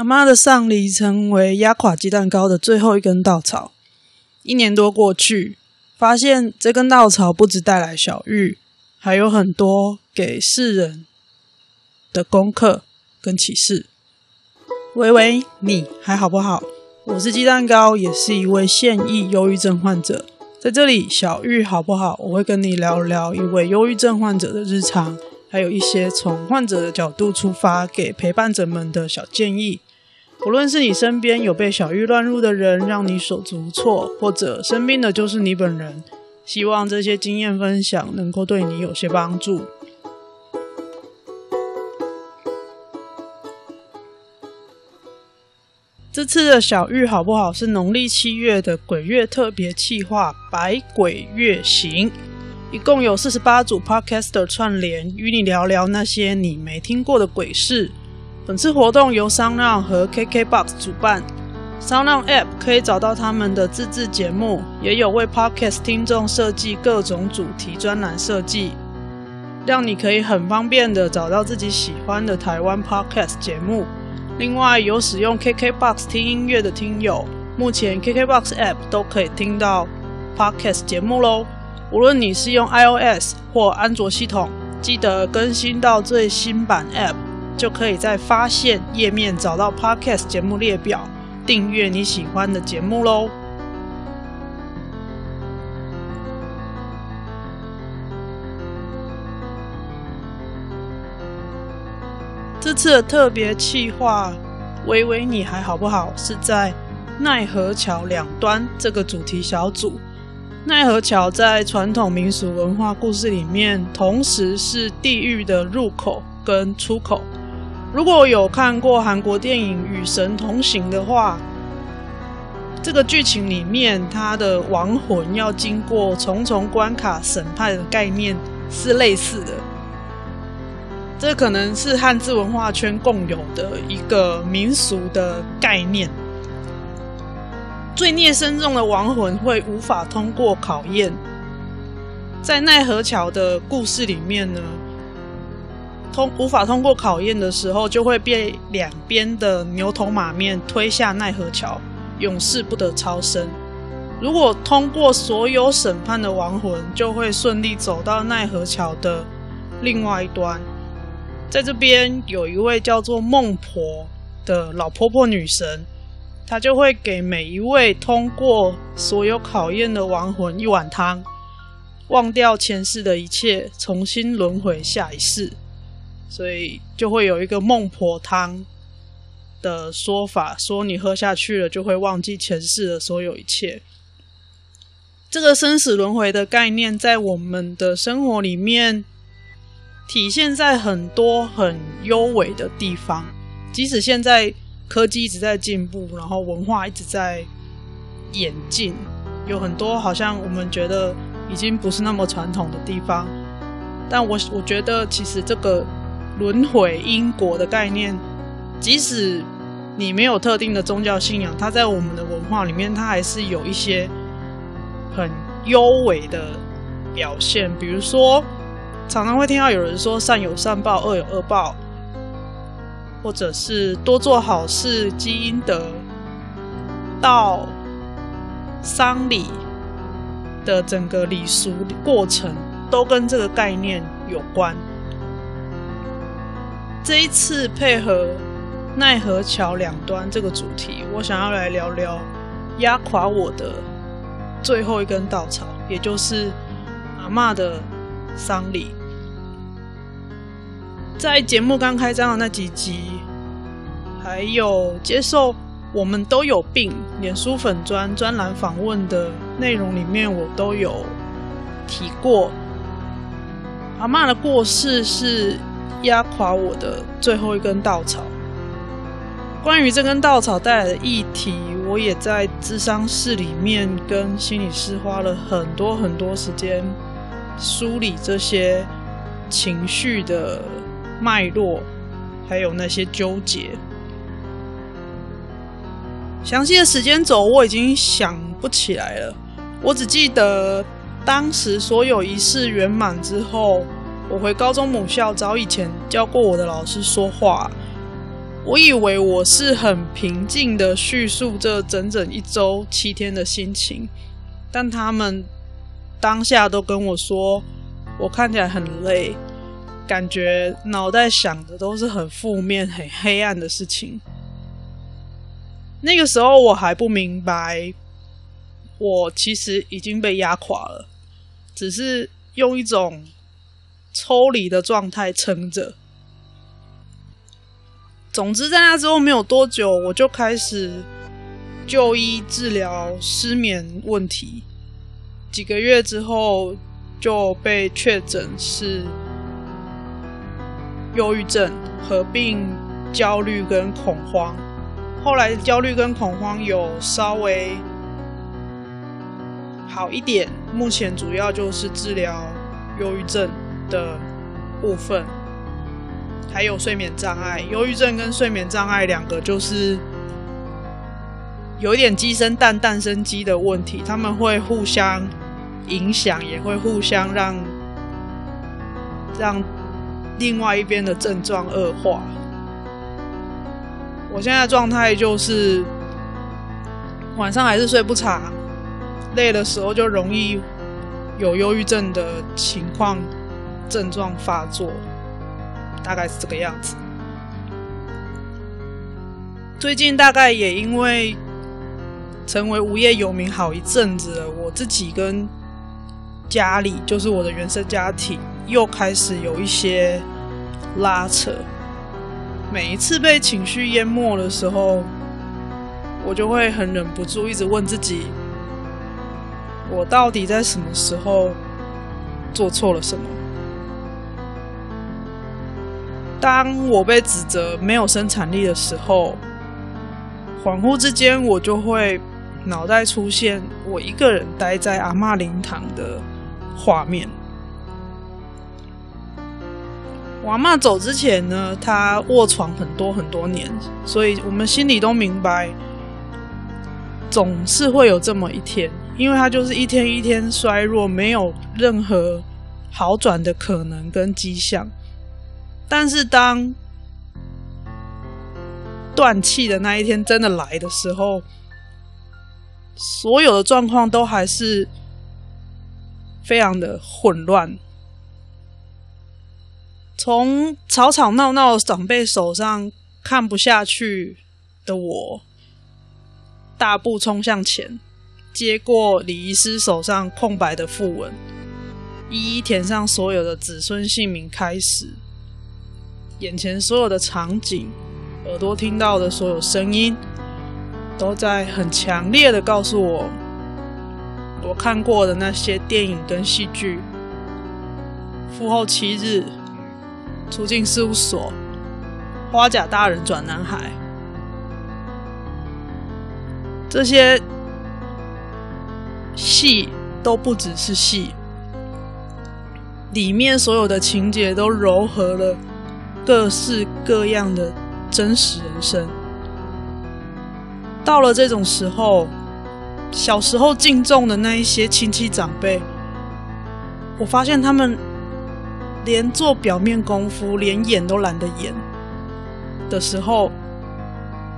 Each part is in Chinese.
阿妈的丧礼成为压垮鸡蛋糕的最后一根稻草。一年多过去，发现这根稻草不只带来小玉，还有很多给世人的功课跟启示。喂喂，你还好不好？我是鸡蛋糕，也是一位现役忧郁症患者。在这里，小玉好不好？我会跟你聊聊一位忧郁症患者的日常，还有一些从患者的角度出发给陪伴者们的小建议。无论是你身边有被小玉乱入的人，让你手足无措，或者生病的就是你本人，希望这些经验分享能够对你有些帮助。这次的小玉好不好？是农历七月的鬼月特别企划“百鬼月行”，一共有四十八组 Podcaster 串联，与你聊聊那些你没听过的鬼事。本次活动由 SoundOn 和 KKBOX 主办，SoundOn App 可以找到他们的自制节目，也有为 Podcast 听众设计各种主题专栏设计，让你可以很方便的找到自己喜欢的台湾 Podcast 节目。另外，有使用 KKBOX 听音乐的听友，目前 KKBOX App 都可以听到 Podcast 节目喽。无论你是用 iOS 或安卓系统，记得更新到最新版 App。就可以在发现页面找到 Podcast 节目列表，订阅你喜欢的节目喽。这次的特别企划，喂喂，你还好不好？是在奈何桥两端这个主题小组。奈何桥在传统民俗文化故事里面，同时是地狱的入口跟出口。如果有看过韩国电影《与神同行》的话，这个剧情里面，他的亡魂要经过重重关卡审判的概念是类似的。这可能是汉字文化圈共有的一个民俗的概念。罪孽深重的亡魂会无法通过考验。在奈何桥的故事里面呢，通无法通过考验的时候，就会被两边的牛头马面推下奈何桥，永世不得超生。如果通过所有审判的亡魂，就会顺利走到奈何桥的另外一端。在这边有一位叫做孟婆的老婆婆女神，她就会给每一位通过所有考验的亡魂一碗汤，忘掉前世的一切，重新轮回下一世。所以就会有一个孟婆汤的说法，说你喝下去了，就会忘记前世的所有一切。这个生死轮回的概念，在我们的生活里面体现在很多很幽微的地方。即使现在科技一直在进步，然后文化一直在演进，有很多好像我们觉得已经不是那么传统的地方，但我我觉得其实这个。轮回因果的概念，即使你没有特定的宗教信仰，它在我们的文化里面，它还是有一些很幽微的表现。比如说，常常会听到有人说“善有善报，恶有恶报”，或者是多做好事积阴德，到丧礼的整个礼俗过程，都跟这个概念有关。这一次配合奈何桥两端这个主题，我想要来聊聊压垮我的最后一根稻草，也就是阿嬷的丧礼。在节目刚开张的那几集，还有接受我们都有病脸书粉专专栏访问的内容里面，我都有提过阿嬷的过世是。压垮我的最后一根稻草。关于这根稻草带来的议题，我也在咨商室里面跟心理师花了很多很多时间梳理这些情绪的脉络，还有那些纠结。详细的时间轴我已经想不起来了，我只记得当时所有仪式圆满之后。我回高中母校找以前教过我的老师说话，我以为我是很平静的叙述这整整一周七天的心情，但他们当下都跟我说，我看起来很累，感觉脑袋想的都是很负面、很黑暗的事情。那个时候我还不明白，我其实已经被压垮了，只是用一种抽离的状态撑着。总之，在那之后没有多久，我就开始就医治疗失眠问题。几个月之后，就被确诊是忧郁症，合并焦虑跟恐慌。后来，焦虑跟恐慌有稍微好一点，目前主要就是治疗忧郁症的部分。还有睡眠障碍，忧郁症跟睡眠障碍两个就是有点鸡生蛋，蛋生鸡的问题，他们会互相影响，也会互相让让另外一边的症状恶化。我现在状态就是晚上还是睡不长，累的时候就容易有忧郁症的情况症状发作。大概是这个样子。最近大概也因为成为无业游民好一阵子了，我自己跟家里，就是我的原生家庭，又开始有一些拉扯。每一次被情绪淹没的时候，我就会很忍不住一直问自己：我到底在什么时候做错了什么？当我被指责没有生产力的时候，恍惚之间，我就会脑袋出现我一个人待在阿嬷灵堂的画面。我阿嬷走之前呢，她卧床很多很多年，所以我们心里都明白，总是会有这么一天，因为她就是一天一天衰弱，没有任何好转的可能跟迹象。但是当断气的那一天真的来的时候，所有的状况都还是非常的混乱。从吵吵闹闹的长辈手上看不下去的我，大步冲向前，接过礼仪师手上空白的符文，一一填上所有的子孙姓名，开始。眼前所有的场景，耳朵听到的所有声音，都在很强烈的告诉我，我看过的那些电影跟戏剧，《父后七日》、《出境事务所》、《花甲大人转男孩》，这些戏都不只是戏，里面所有的情节都糅合了。各式各样的真实人生，到了这种时候，小时候敬重的那一些亲戚长辈，我发现他们连做表面功夫，连演都懒得演的时候，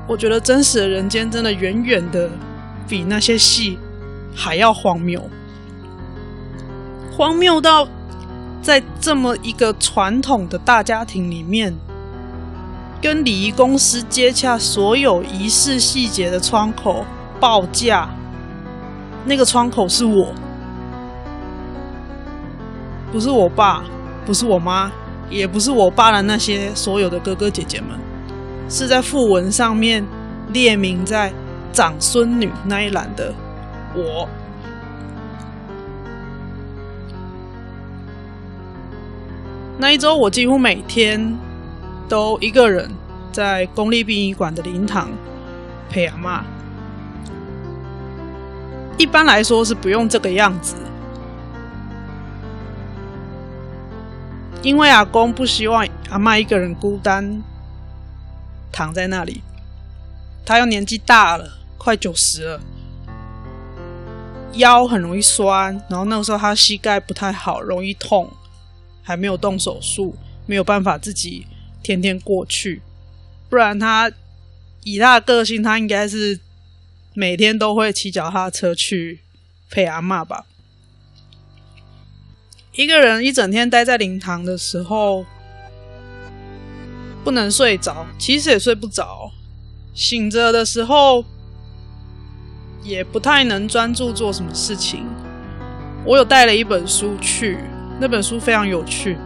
我觉得真实的人间真的远远的比那些戏还要荒谬，荒谬到。在这么一个传统的大家庭里面，跟礼仪公司接洽所有仪式细节的窗口报价，那个窗口是我，不是我爸，不是我妈，也不是我爸的那些所有的哥哥姐姐们，是在訃文上面列明在长孙女那一栏的我。那一周，我几乎每天都一个人在公立殡仪馆的灵堂陪阿嬷。一般来说是不用这个样子，因为阿公不希望阿嬷一个人孤单躺在那里。他又年纪大了，快九十了，腰很容易酸，然后那个时候他膝盖不太好，容易痛。还没有动手术，没有办法自己天天过去。不然他以他的个性，他应该是每天都会骑脚踏车去陪阿嬷吧。一个人一整天待在灵堂的时候，不能睡着，其实也睡不着。醒着的时候，也不太能专注做什么事情。我有带了一本书去，那本书非常有趣，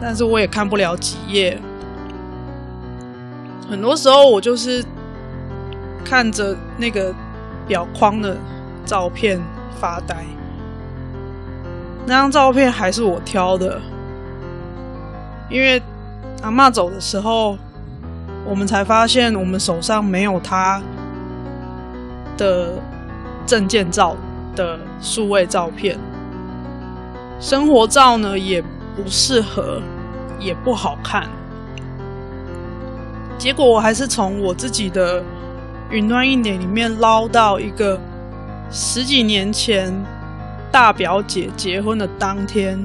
但是我也看不了几页。很多时候，我就是看着那个表框的照片发呆。那张照片还是我挑的，因为阿嬷走的时候，我们才发现我们手上没有她的证件照的数位照片，生活照呢也不适合，也不好看。结果我还是从我自己的云端硬碟里面捞到一个十几年前大表姐结婚的当天，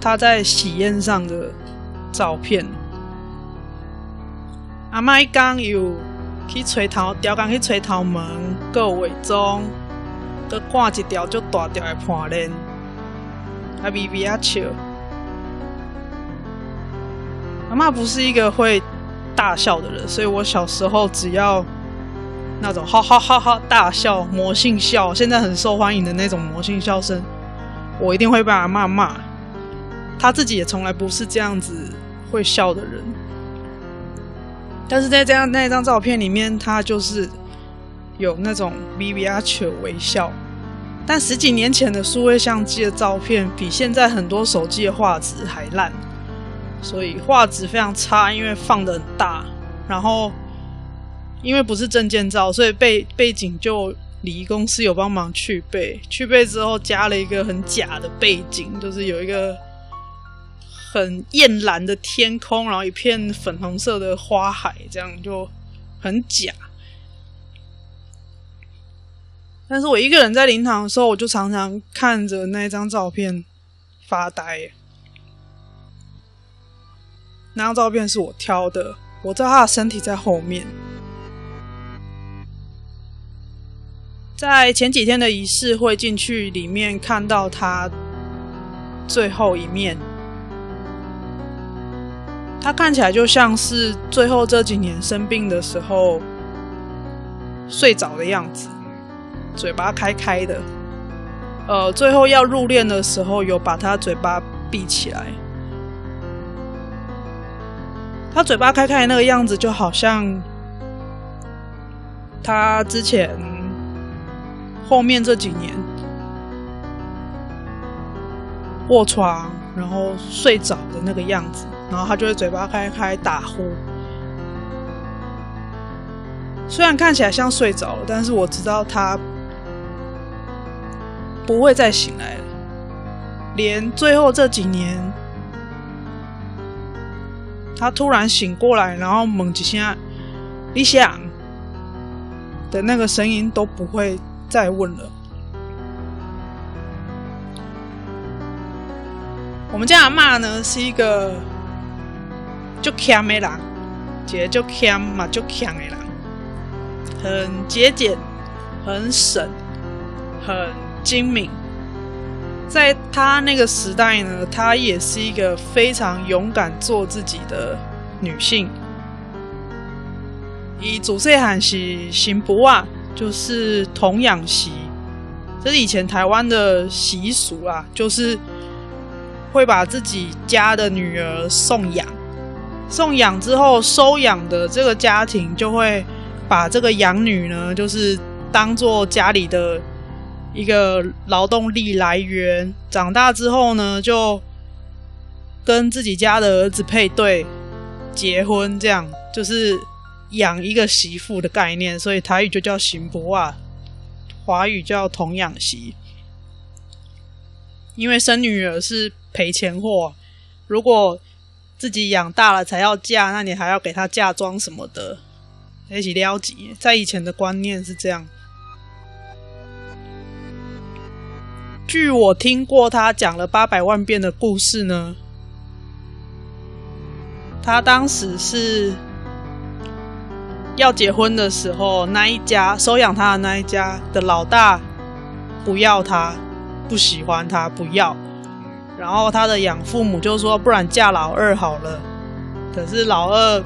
她在喜宴上的照片。阿麦刚有。去吹头，吊工去吹头毛，搁有伪装，搁挂一条足大条的盘链，还微微啊笑。阿嬷不是一个会大笑的人，所以我小时候只要那种哈哈哈哈大笑、魔性笑，现在很受欢迎的那种魔性笑声，我一定会被阿嬷骂。她自己也从来不是这样子会笑的人。但是在这样那一张照片里面，他就是有那种微微啊笑微笑。但十几年前的数位相机的照片，比现在很多手机的画质还烂，所以画质非常差，因为放的很大。然后因为不是证件照，所以背背景就礼仪公司有帮忙去背，去背之后加了一个很假的背景，就是有一个。很艳蓝的天空，然后一片粉红色的花海，这样就很假。但是我一个人在灵堂的时候，我就常常看着那张照片发呆。那张照片是我挑的，我知道他的身体在后面。在前几天的仪式会进去里面看到他最后一面。他看起来就像是最后这几年生病的时候睡着的样子，嘴巴开开的。呃，最后要入殓的时候，有把他嘴巴闭起来。他嘴巴开开那个样子，就好像他之前后面这几年卧床然后睡着的那个样子。然后他就会嘴巴开开打呼，虽然看起来像睡着了，但是我知道他不会再醒来了。连最后这几年，他突然醒过来，然后猛几下你想的那个声音都不会再问了。我们家阿嬷呢是一个。就强的人，姐就强嘛，就强的人，很节俭，很省，很精明。在她那个时代呢，她也是一个非常勇敢做自己的女性。以主岁喊是新妇啊，就是童养媳，这是以前台湾的习俗啊，就是会把自己家的女儿送养。送养之后，收养的这个家庭就会把这个养女呢，就是当做家里的一个劳动力来源。长大之后呢，就跟自己家的儿子配对结婚，这样就是养一个媳妇的概念。所以台语就叫媳妇啊，华语叫童养媳。因为生女儿是赔钱货，如果自己养大了才要嫁，那你还要给她嫁妆什么的，一起了解。在以前的观念是这样。据我听过他讲了八百万遍的故事呢，他当时是要结婚的时候，那一家收养他的那一家的老大不要他，不喜欢他，不要。然后他的养父母就说：“不然嫁老二好了。”可是老二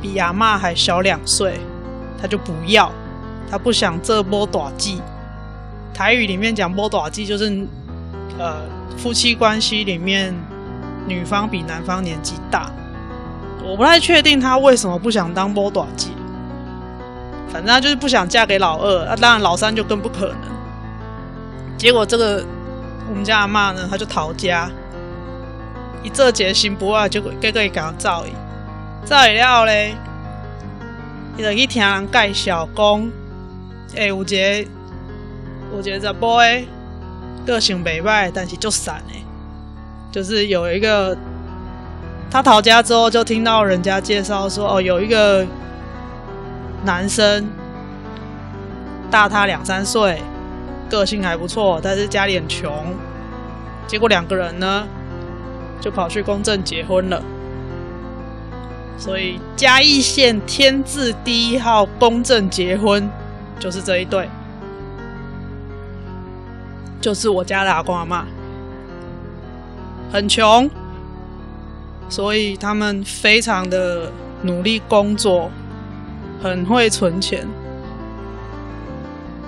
比阿嬷还小两岁，他就不要，他不想这波大忌。台语里面讲波大忌就是，呃，夫妻关系里面女方比男方年纪大。我不太确定他为什么不想当波大忌，反正他就是不想嫁给老二。啊，当然老三就更不可能。结果这个。我们家阿嬷呢，她就逃家，一这决心不啊，就给个伊搞造伊，造伊了后咧，伊就去听人介绍讲，诶、欸，有一个，有一个查甫诶，个性袂歹，但是就散诶，就是有一个，他逃家之后就听到人家介绍说，哦，有一个男生大他两三岁。个性还不错，但是家里很穷。结果两个人呢，就跑去公证结婚了。所以嘉义县天字第一号公证结婚就是这一对，就是我家的阿公阿妈，很穷，所以他们非常的努力工作，很会存钱。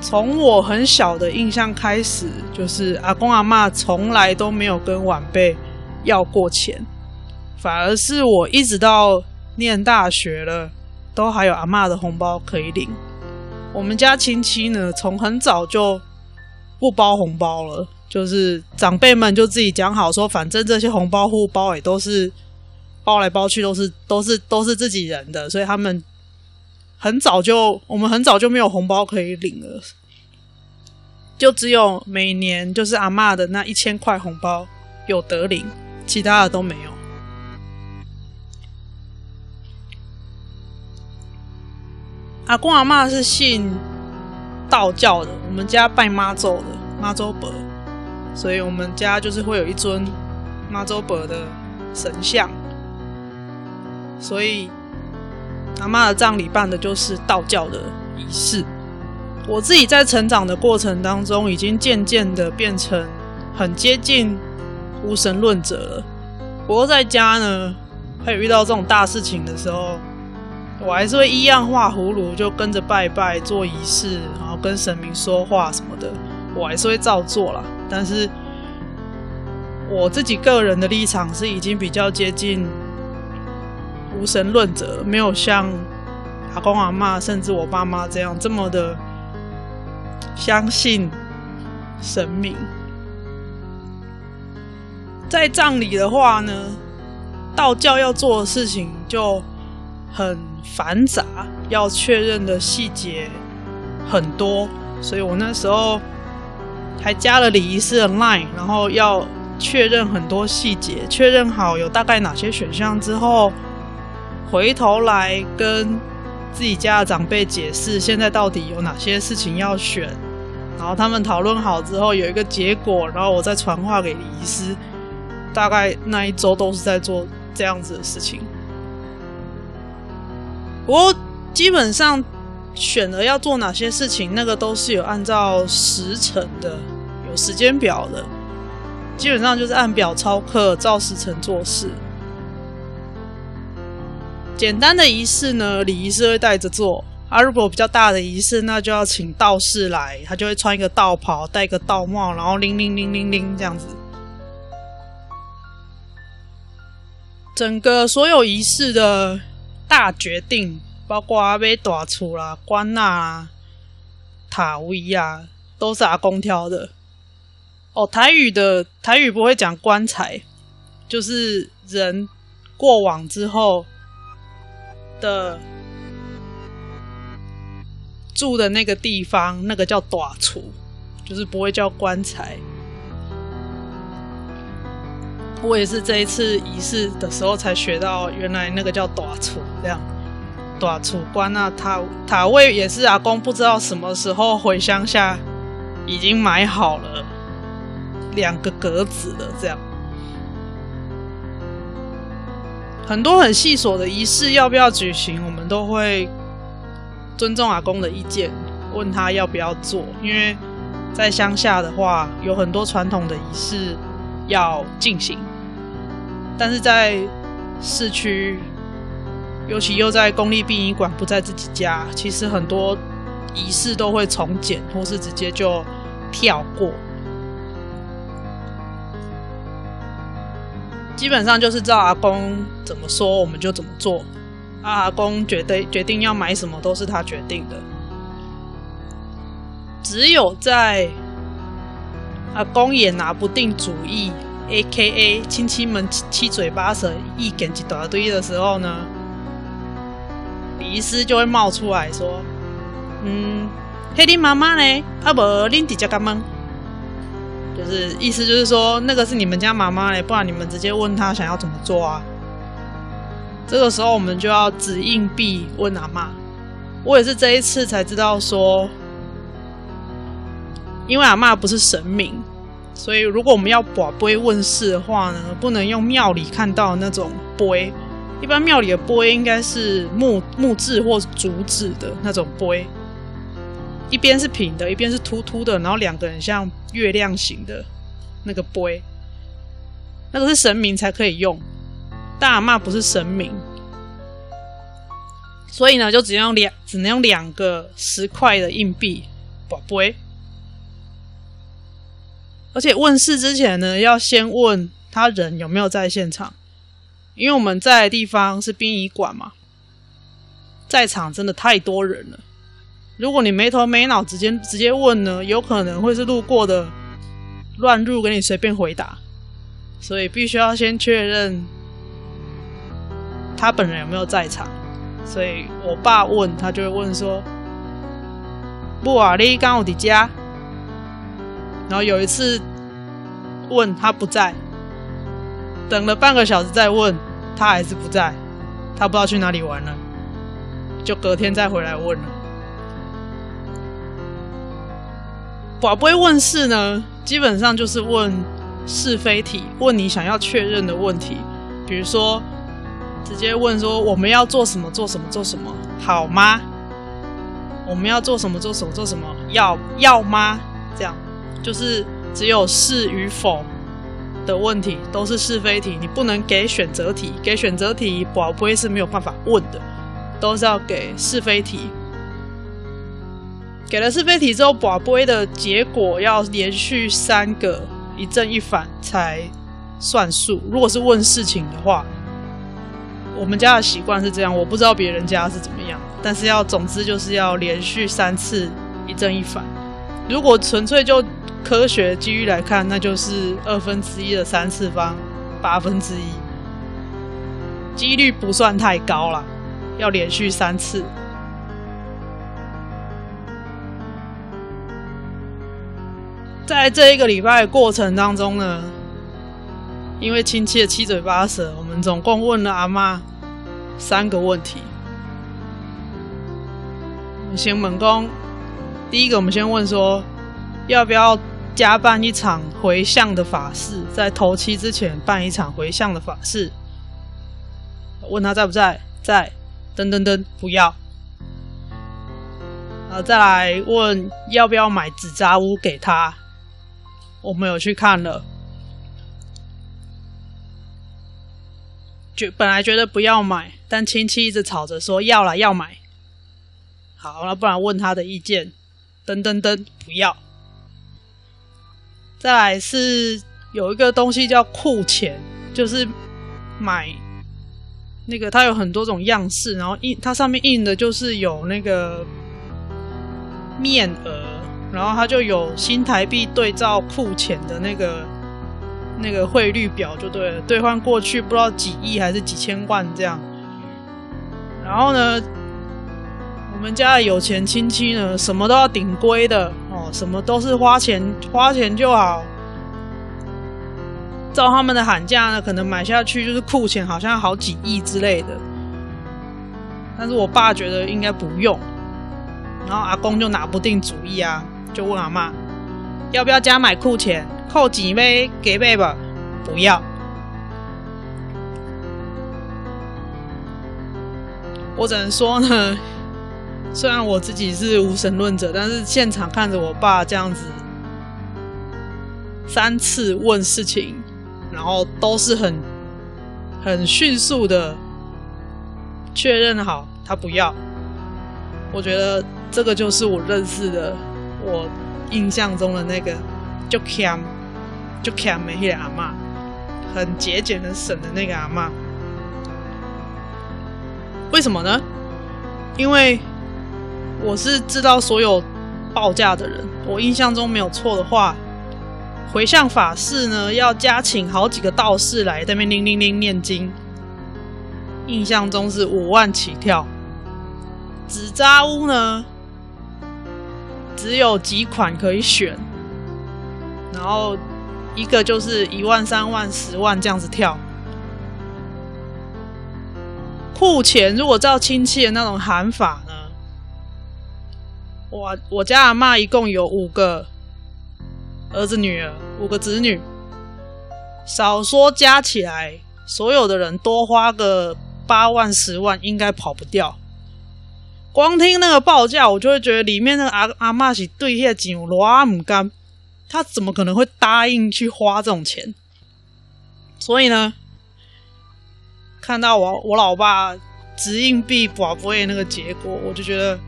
从我很小的印象开始，就是阿公阿妈从来都没有跟晚辈要过钱，反而是我一直到念大学了，都还有阿嬷的红包可以领。我们家亲戚呢，从很早就不包红包了，就是长辈们就自己讲好说，反正这些红包互包也都是包来包去，都是都是都是自己人的，所以他们。很早就，我们很早就没有红包可以领了，就只有每年就是阿嬷的那一千块红包有得领，其他的都没有。阿公阿嬷是信道教的，我们家拜妈祖的，妈祖婆，所以我们家就是会有一尊妈祖婆的神像，所以。阿妈的葬礼办的就是道教的仪式。我自己在成长的过程当中，已经渐渐的变成很接近无神论者了。不过在家呢，还有遇到这种大事情的时候，我还是会一样画葫芦，就跟着拜拜做仪式，跟神明说话什么的，我还是会照做啦。但是我自己个人的立场是已经比较接近。无神论者没有像阿公阿嬷，甚至我爸妈这样这么的相信神明。在葬礼的话呢，道教要做的事情就很繁杂，要确认的细节很多，所以我那时候还加了礼仪师的 line，然后要确认很多细节，确认好有大概哪些选项之后。回头来跟自己家的长辈解释，现在到底有哪些事情要选，然后他们讨论好之后有一个结果，然后我再传话给礼仪师。大概那一周都是在做这样子的事情。不过基本上选了要做哪些事情，那个都是有按照时辰的，有时间表的。基本上就是按表操课，照时辰做事。简单的仪式呢，礼仪师会带着做；啊、如果比较大的仪式，那就要请道士来，他就会穿一个道袍，戴个道帽，然后铃铃铃铃铃这样子。整个所有仪式的大决定，包括阿妹大厝啦、棺纳啊、塔位啊，都是阿公挑的。哦，台语的台语不会讲棺材，就是人过往之后。的住的那个地方，那个叫大厨，就是不会叫棺材。我也是这一次仪式的时候才学到，原来那个叫大厨，这样大厝棺啊，塔塔位也是阿公不知道什么时候回乡下已经买好了两个格子的这样。很多很细琐的仪式要不要举行，我们都会尊重阿公的意见，问他要不要做。因为在乡下的话，有很多传统的仪式要进行，但是在市区，尤其又在公立殡仪馆，不在自己家，其实很多仪式都会从简，或是直接就跳过。基本上就是照阿公怎么说，我们就怎么做。阿公决定决定要买什么，都是他决定的。只有在阿公也拿不定主意，A.K.A. 亲戚们七嘴八舌，意见一大堆的时候呢，礼仪师就会冒出来说：“嗯，黑，你妈妈呢？啊不，恁直接干问。”就是意思就是说，那个是你们家妈妈嘞，不然你们直接问她想要怎么做啊。这个时候我们就要掷硬币问阿妈。我也是这一次才知道说，因为阿妈不是神明，所以如果我们要跋杯问事的话呢，不能用庙里看到的那种杯。一般庙里的杯应该是木木质或竹子的那种杯。一边是平的，一边是凸凸的，然后两个人像月亮形的那个杯，那个是神明才可以用。大阿嬷不是神明，所以呢，就只能用两，只能用两个十块的硬币博杯。而且问事之前呢，要先问他人有没有在现场，因为我们在的地方是殡仪馆嘛，在场真的太多人了。如果你没头没脑直接直接问呢，有可能会是路过的乱入给你随便回答，所以必须要先确认他本人有没有在场。所以我爸问他就会问说：“不啊，你刚好在家？”然后有一次问他不在，等了半个小时再问他还是不在，他不知道去哪里玩了，就隔天再回来问了。宝贝问事呢，基本上就是问是非题，问你想要确认的问题。比如说，直接问说我们要做什么，做什么，做什么，好吗？我们要做什么，做什么，做什么，要要吗？这样就是只有是与否的问题，都是是非题。你不能给选择题，给选择题，跋杯是没有办法问的，都是要给是非题。给了是非题之后，跋杯的结果要连续三个一正一反才算数。如果是问事情的话，我们家的习惯是这样，我不知道别人家是怎么样。但是要，总之就是要连续三次一正一反。如果纯粹就科学机率来看，那就是二分之一的三次方八分之一，几率不算太高啦，要连续三次。在这一个礼拜的过程当中呢，因为亲戚的七嘴八舌，我们总共问了阿嬷三个问题。我们先问讲，第一个我们先问说，要不要加办一场回向的法事，在头七之前办一场回向的法事？问他在不在？在。噔噔噔，不要。啊再来问要不要买纸扎屋给他？我们有去看了，觉本来觉得不要买，但亲戚一直吵着说要了要买。好，那不然问他的意见。噔噔噔，不要。再来是有一个东西叫库钱，就是买那个它有很多种样式，然后印它上面印的就是有那个面额。然后它就有新台币对照库钱的那个那个汇率表，就对了，兑换过去不知道几亿还是几千万这样。然后呢，我们家的有钱亲戚呢，什么都要顶规的，什么都是花钱花钱就好。照他们的喊价呢，可能买下去就是库钱，好像好几亿之类的。但是我爸觉得应该不用，然后阿公就拿不定主意啊。就问阿妈要不要加买库钱，扣几杯给呗吧？不要。我只能说呢，虽然我自己是无神论者，但是现场看着我爸这样子三次问事情，然后都是很很迅速的确认好他不要，我觉得这个就是我认识的我印象中的那个就 cam 就 cam 没那个阿嬷，很节俭很省的那个阿嬷。为什么呢？因为我是知道所有报价的人，我印象中没有错的话，回向法事呢要加请好几个道士来在那边铃铃铃念经，印象中是五万起跳。纸扎屋呢只有几款可以选，然后一个就是一万、三万、十万这样子跳。库钱如果照亲戚的那种喊法？我我家阿嬷一共有五个儿子女儿，五个子女，少说加起来，所有的人多花个八万十万，应该跑不掉。光听那个报价，我就会觉得里面那个阿阿嬷是对下钱偌唔甘，他怎么可能会答应去花这种钱？所以呢？看到我我老爸掷硬币博杯那个结果，我就觉得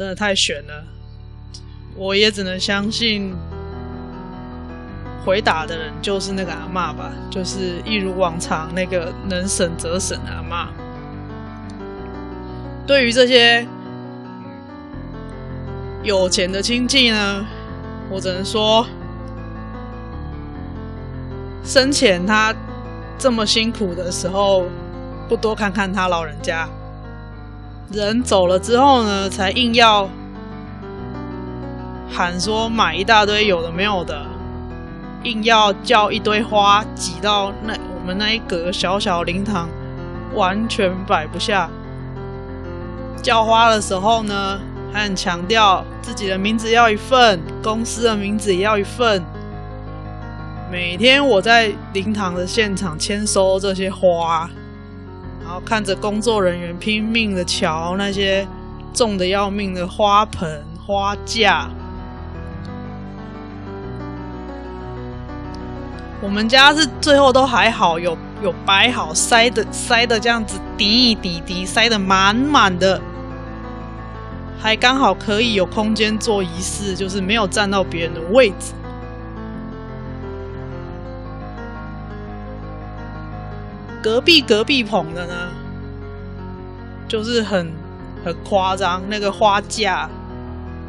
真的太悬了。我也只能相信回答的人就是那个阿嬷吧，就是一如往常那个能省则省的阿嬷。对于这些有钱的亲戚呢，我只能说生前他。这么辛苦的时候，不多看看他老人家，人走了之后呢，才硬要喊说买一大堆有的没有的，硬要叫一堆花挤到那我们那一格小小灵堂，完全摆不下。叫花的时候呢，还很强调自己的名字要一份，公司的名字也要一份。每天我在灵堂的现场签收这些花，然后看着工作人员拼命的瞧那些重的要命的花盆、花架。我们家是最后都还好，有有摆好，塞的塞的这样子，滴一滴滴，塞的满满的，还刚好可以有空间做仪式，就是没有占到别人的位置。隔壁隔壁棚的呢，就是很很夸张，那个花架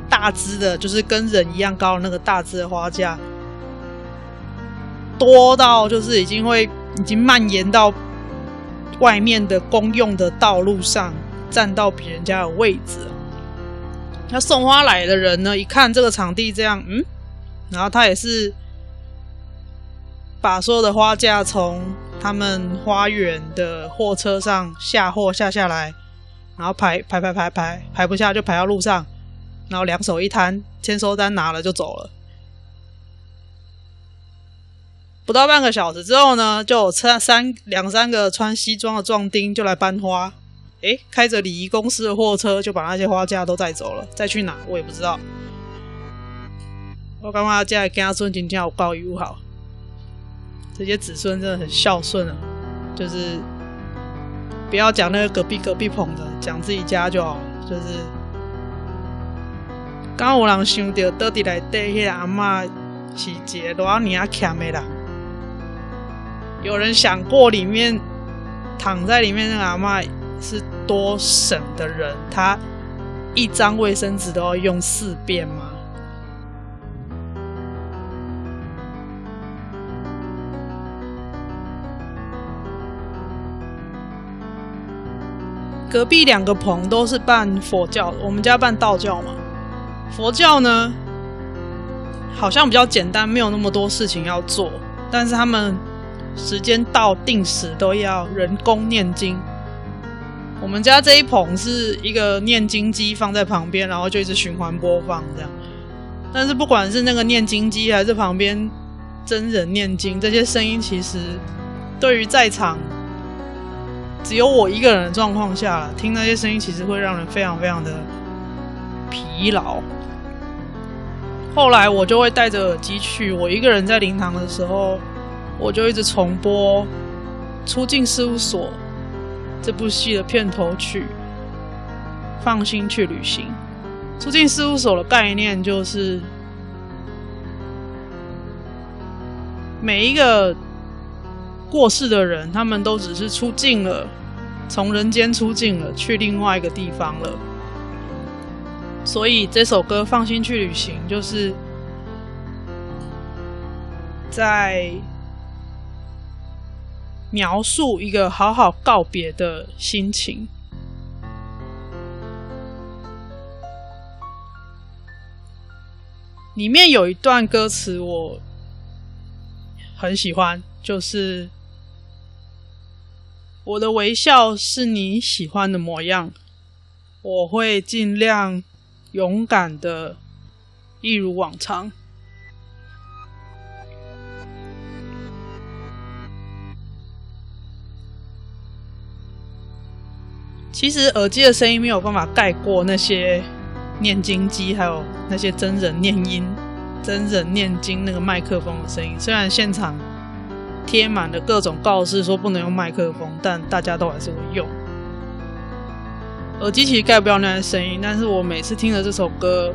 大只的，就是跟人一样高的那个大只的花架，多到就是已经会已经蔓延到外面的公用的道路上，占到别人家的位置。那送花来的人呢，一看这个场地这样，嗯，然后他也是把所有的花架从。他们花园的货车上下货下下来，然后排排排排排排不下就排到路上，然后两手一摊，签收单拿了就走了。不到半个小时之后呢，就有三三两三个穿西装的壮丁就来搬花，诶，开着礼仪公司的货车就把那些花架都带走了，再去哪我也不知道。我刚刚家里跟他说今天我报友好。这些子孙真的很孝顺啊，就是不要讲那个隔壁隔壁捧的，讲自己家就好。就是刚有人想到到底来带那个阿嬷是一个多少年欠的啦？有人想过里面躺在里面那个阿嬷是多省的人，他一张卫生纸都要用四遍吗？隔壁两个棚都是办佛教，我们家办道教嘛。佛教呢，好像比较简单，没有那么多事情要做。但是他们时间到定时都要人工念经。我们家这一棚是一个念经机放在旁边，然后就一直循环播放这样。但是不管是那个念经机，还是旁边真人念经，这些声音其实对于在场。只有我一个人的状况下，听那些声音其实会让人非常非常的疲劳。后来我就会戴着耳机去，我一个人在灵堂的时候，我就一直重播《出境事务所》这部戏的片头曲，放心去旅行。出境事务所的概念就是，每一个过世的人，他们都只是出境了，从人间出境了，去另外一个地方了。所以这首歌《放心去旅行》就是在描述一个好好告别的心情。里面有一段歌词我很喜欢，就是“我的微笑是你喜欢的模样，我会尽量勇敢的，一如往常。”其实耳机的声音没有办法盖过那些。念经机，还有那些真人念音、真人念经那个麦克风的声音，虽然现场贴满了各种告示说不能用麦克风，但大家都还是会用。耳机其实盖不了那些声音，但是我每次听着这首歌，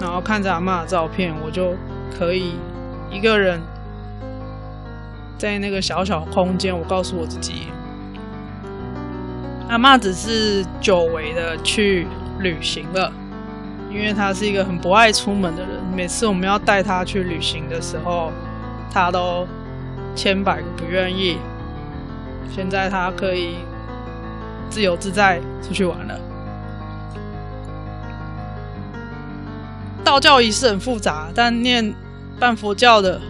然后看着阿嬷的照片，我就可以一个人在那个小小空间，我告诉我自己，阿嬷只是久违的去。旅行了，因为她是一个很不爱出门的人。每次我们要带她去旅行的时候，她都千百个不愿意。现在他可以自由自在出去玩了。道教仪式很复杂，但念半佛教的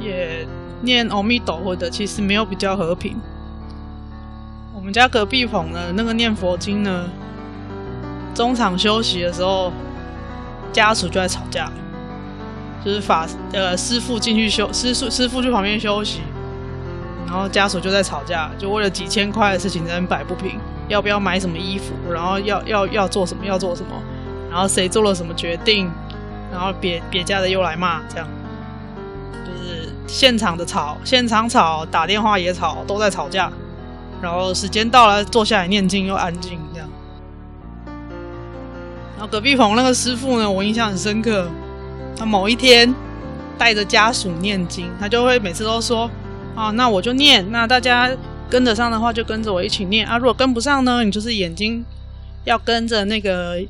也念阿弥陀佛的，其实没有比较和平。我们家隔壁棚的那个念佛经呢，中场休息的时候，家属就在吵架，就是法呃师傅进去休师师师傅去旁边休息，然后家属就在吵架，就为了几千块的事情在那摆不平，要不要买什么衣服，然后要要要做什么要做什么，然后谁做了什么决定，然后别别家的又来骂，这样就是现场的吵，现场吵，打电话也吵，都在吵架，然后时间到了坐下来念经又安静这样。然后隔壁棚那个师傅呢，我印象很深刻。他某一天带着家属念经，他就会每次都说：“啊，那我就念，那大家跟得上的话就跟着我一起念啊。如果跟不上呢，你就是眼睛要跟着那个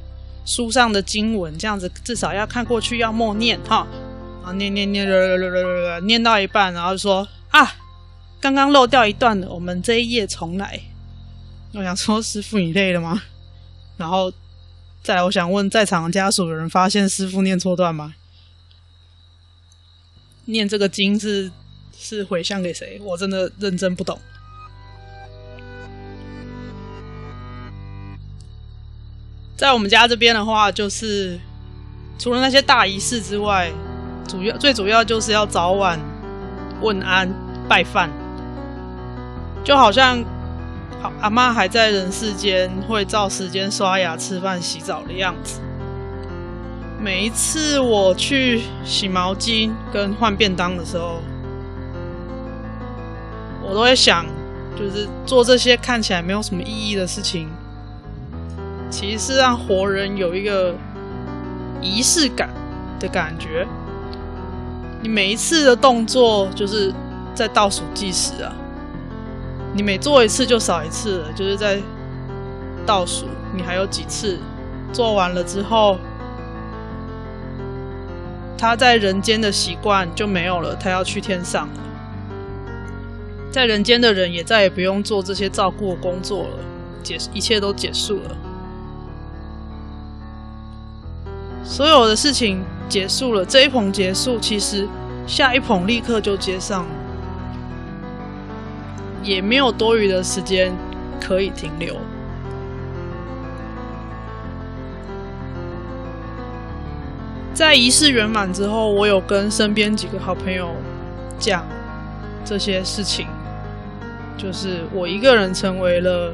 书上的经文，这样子至少要看过去，要默念哈。啊，念念念，念到一半，然后说啊，刚刚漏掉一段了，我们这一页重来。我想说，师父你累了吗？然后。再来，我想问在场的家属有人发现师父念错段吗？念这个经是是回向给谁？我真的认真不懂。在我们家这边的话，就是除了那些大仪式之外，主要最主要就是要早晚问安拜饭，就好像。阿妈还在人世间，会照时间刷牙、吃饭、洗澡的样子。每一次我去洗毛巾跟换便当的时候，我都会想，就是做这些看起来没有什么意义的事情，其实是让活人有一个仪式感的感觉。你每一次的动作，就是在倒数计时啊。你每做一次就少一次，就是在倒数，你还有几次做完了之后，他在人间的习惯就没有了，他要去天上了。在人间的人也再也不用做这些照顾工作了，结一切都结束了，所有的事情结束了，这一棚结束，其实下一棚立刻就接上。也没有多余的时间可以停留。在仪式圆满之后，我有跟身边几个好朋友讲这些事情。就是我一个人成为了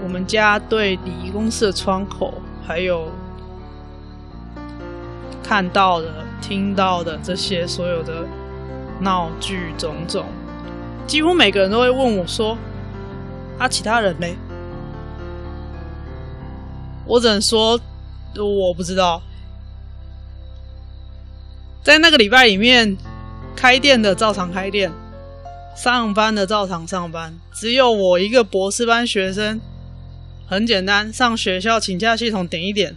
我们家对礼仪公司的窗口，还有看到的、听到的这些所有的闹剧种种，几乎每个人都会问我说：“啊，其他人呢？”我只能说，我不知道。在那个礼拜里面，开店的照常开店，上班的照常上班，只有我一个博士班学生。很简单，上学校请假系统点一点，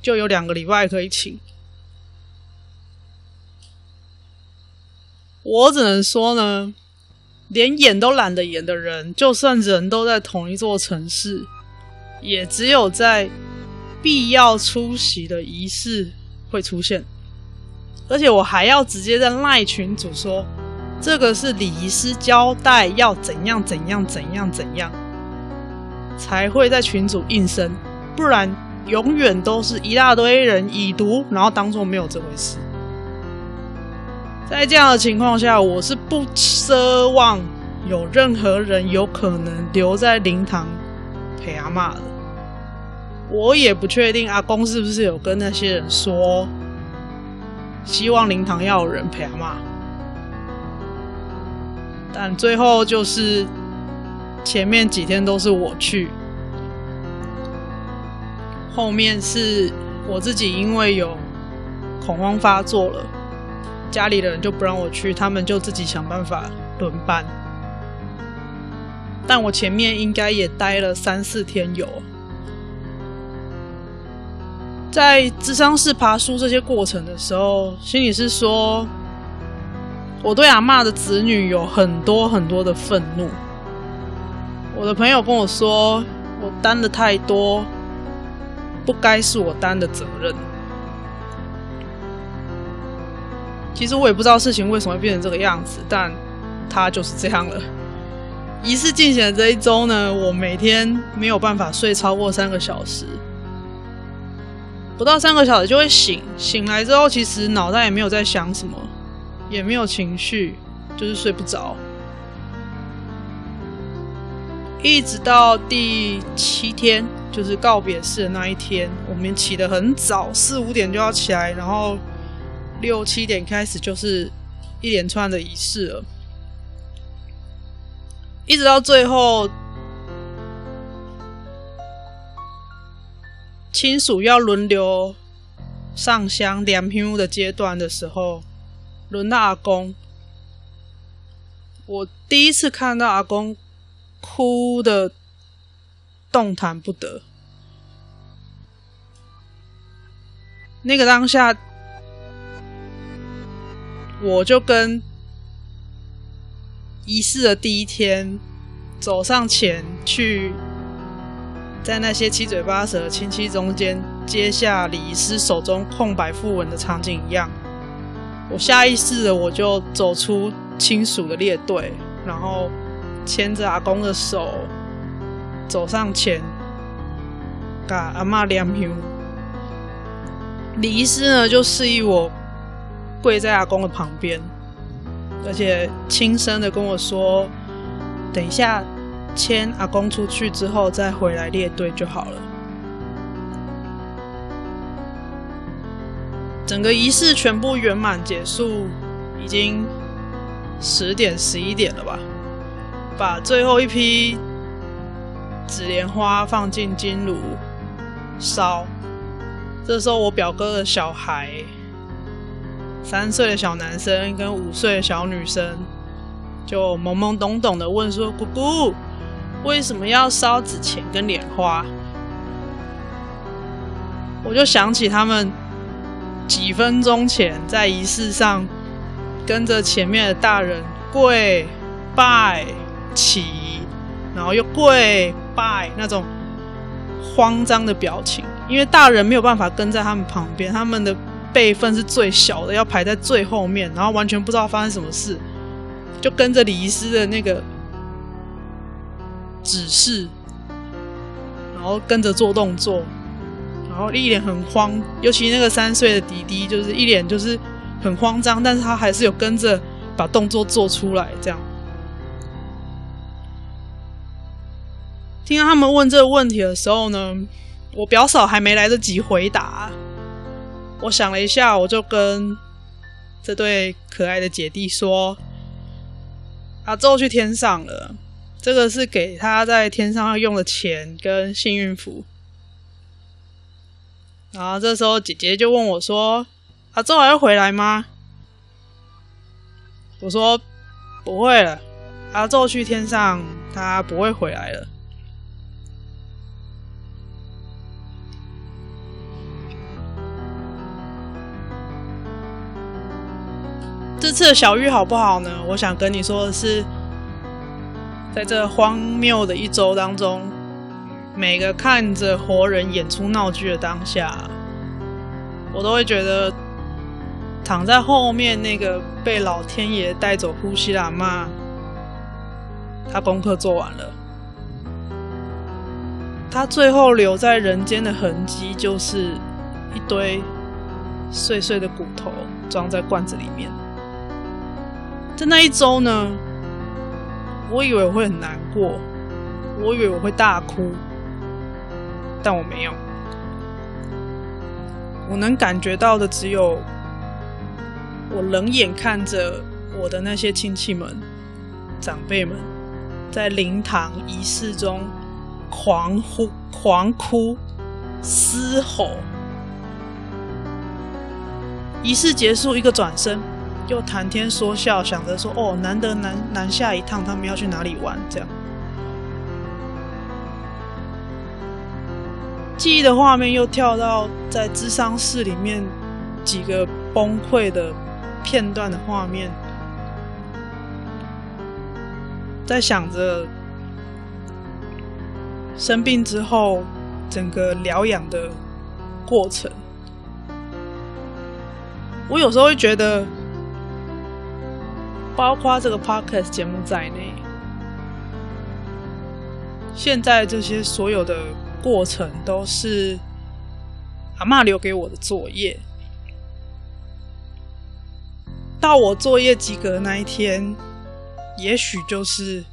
就有两个礼拜可以请。我只能说呢，连演都懒得演的人，就算人都在同一座城市，也只有在必要出席的仪式会出现。而且我还要直接在赖群组说，这个是礼仪师交代要怎样怎样怎样怎样，才会在群组应声，不然永远都是一大堆人已读，然后当做没有这回事。在这样的情况下，我是不奢望有任何人有可能留在灵堂陪阿嬷的。我也不确定阿公是不是有跟那些人说。希望灵堂要有人陪阿嬷，但最后就是前面几天都是我去，后面是我自己因为有恐慌发作了，家里的人就不让我去，他们就自己想办法轮班，但我前面应该也待了三四天有。在智商室爬书这些过程的时候，心理师说，我对阿嬷的子女有很多很多的愤怒。我的朋友跟我说，我担的太多，不该是我担的责任。其实我也不知道事情为什么会变成这个样子，但它就是这样了。仪式进行的这一周呢，我每天没有办法睡超过三个小时。不到三个小时就会醒，醒来之后其实脑袋也没有在想什么，也没有情绪，就是睡不着。一直到第七天，就是告别式的那一天，我们起得很早，四五点就要起来，然后六七点开始就是一连串的仪式了，一直到最后。亲属要轮流上香、点香的阶段的时候，轮到阿公。我第一次看到阿公哭的动弹不得。那个当下，我就跟仪式的第一天走上前去。在那些七嘴八舌的亲戚中间，接下礼仪师手中空白符文的场景一样，我下意识的我就走出亲属的列队，然后牵着阿公的手走上前，给阿嬷念香。礼仪师呢就示意我跪在阿公的旁边，而且轻声的跟我说：“等一下。”牵阿公出去之后，再回来列队就好了。整个仪式全部圆满结束，已经十点十一点了吧？把最后一批紫莲花放进金炉烧。这时候，我表哥的小孩，三岁的小男生跟五岁的小女生，就懵懵懂懂的问说：“姑姑。”为什么要烧纸钱跟莲花？我就想起他们几分钟前在仪式上跟着前面的大人跪拜起，然后又跪拜那种慌张的表情，因为大人没有办法跟在他们旁边，他们的辈分是最小的，要排在最后面，然后完全不知道发生什么事，就跟着礼仪师的那个。指示，然后跟着做动作，然后一脸很慌，尤其那个三岁的弟弟，就是一脸就是很慌张，但是他还是有跟着把动作做出来。这样，听到他们问这个问题的时候呢，我表嫂还没来得及回答，我想了一下，我就跟这对可爱的姐弟说：“阿宙去天上了，这个是给他在天上要用的钱跟幸运符。”然后这时候姐姐就问我说：“阿宙还会回来吗？”我说：“不会了，阿宙去天上，他不会回来了。”这次的小玉好不好呢？我想跟你说的是，在这荒谬的一周当中，每个看着活人演出闹剧的当下，我都会觉得躺在后面那个被老天爷带走呼吸的阿嬷，他功课做完了，他最后留在人间的痕迹就是一堆碎碎的骨头装在罐子里面。在那一周呢，我以为我会很难过，我以为我会大哭，但我没有。我能感觉到的只有，我冷眼看着我的那些亲戚们、长辈们，在灵堂仪式中狂呼、狂哭、嘶吼。仪式结束，一个转身。又谈天说笑，想着说：“哦，难得南南下一趟，他们要去哪里玩？”这样，记忆的画面又跳到在咨商室里面几个崩溃的片段的画面，在想着生病之后整个疗养的过程，我有时候会觉得。包括这个 podcast 节目在内，现在这些所有的过程都是阿嬷留给我的作业。到我作业及格那一天，也许就是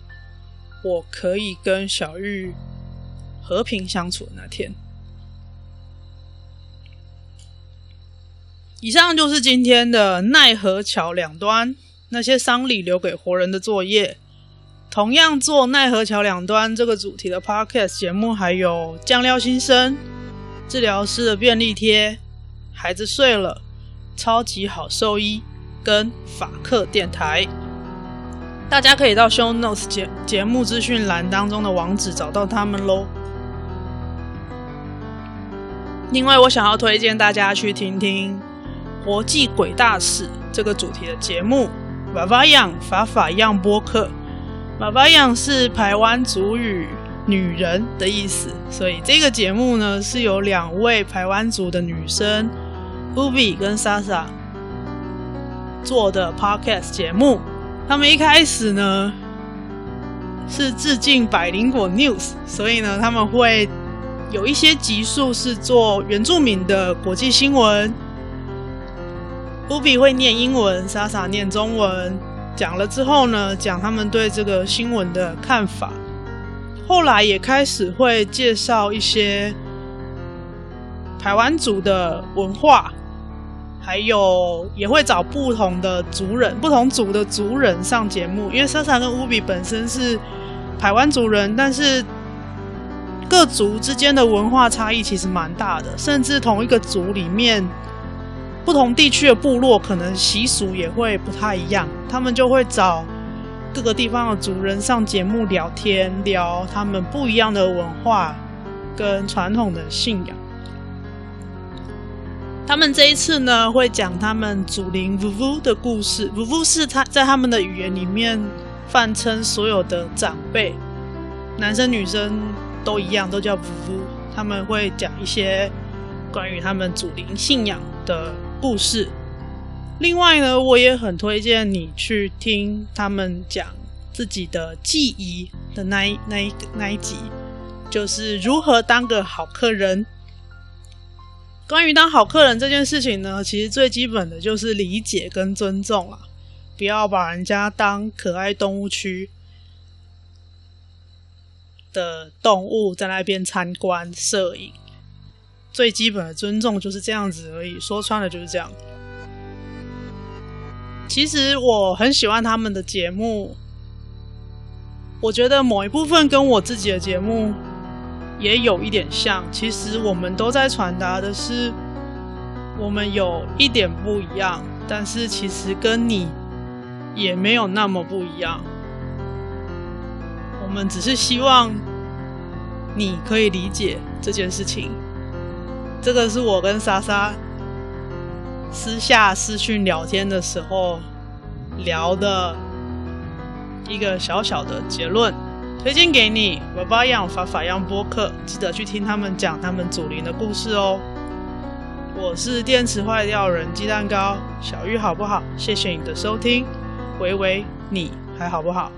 我可以跟小玉和平相处的那天。以上就是今天的奈何桥两端。那些丧礼留给活人的作业，同样做奈何桥两端这个主题的 podcast 节目，还有酱料新生、治疗师的便利贴、孩子睡了、超级好兽医跟法克电台，大家可以到 show notes 节节目资讯栏当中的网址找到他们喽。另外，我想要推荐大家去听听《国际鬼大使》这个主题的节目。法法样法法样播客，法法样是台湾族语“女人”的意思，所以这个节目呢是由两位台湾族的女生 Ubi 跟 Sasa 做的 podcast 节目。他们一开始呢是致敬百灵果 News，所以呢他们会有一些集数是做原住民的国际新闻。乌比会念英文，莎莎念中文。讲了之后呢，讲他们对这个新闻的看法。后来也开始会介绍一些台湾族的文化，还有也会找不同的族人、不同族的族人上节目。因为莎莎跟乌比本身是台湾族人，但是各族之间的文化差异其实蛮大的，甚至同一个族里面。不同地区的部落可能习俗也会不太一样，他们就会找各个地方的族人上节目聊天，聊他们不一样的文化跟传统的信仰。他们这一次呢，会讲他们祖灵 vuvu 的故事。vuvu 是他在他们的语言里面泛称所有的长辈，男生女生都一样，都叫 vuvu。他们会讲一些关于他们祖灵信仰的故事。另外呢，我也很推荐你去听他们讲自己的记忆的那一那一那一集，就是如何当个好客人。关于当好客人这件事情呢，其实最基本的就是理解跟尊重啦。不要把人家当可爱动物区的动物在那边参观摄影。最基本的尊重就是这样子而已，说穿了就是这样。其实我很喜欢他们的节目，我觉得某一部分跟我自己的节目也有一点像。其实我们都在传达的是，我们有一点不一样，但是其实跟你也没有那么不一样。我们只是希望你可以理解这件事情。这个是我跟莎莎私下私讯聊天的时候聊的一个小小的结论，推荐给你。爸爸养法法样播客，记得去听他们讲他们祖灵的故事哦。我是电池坏掉人鸡蛋糕小玉，好不好？谢谢你的收听，喂喂，你还好不好？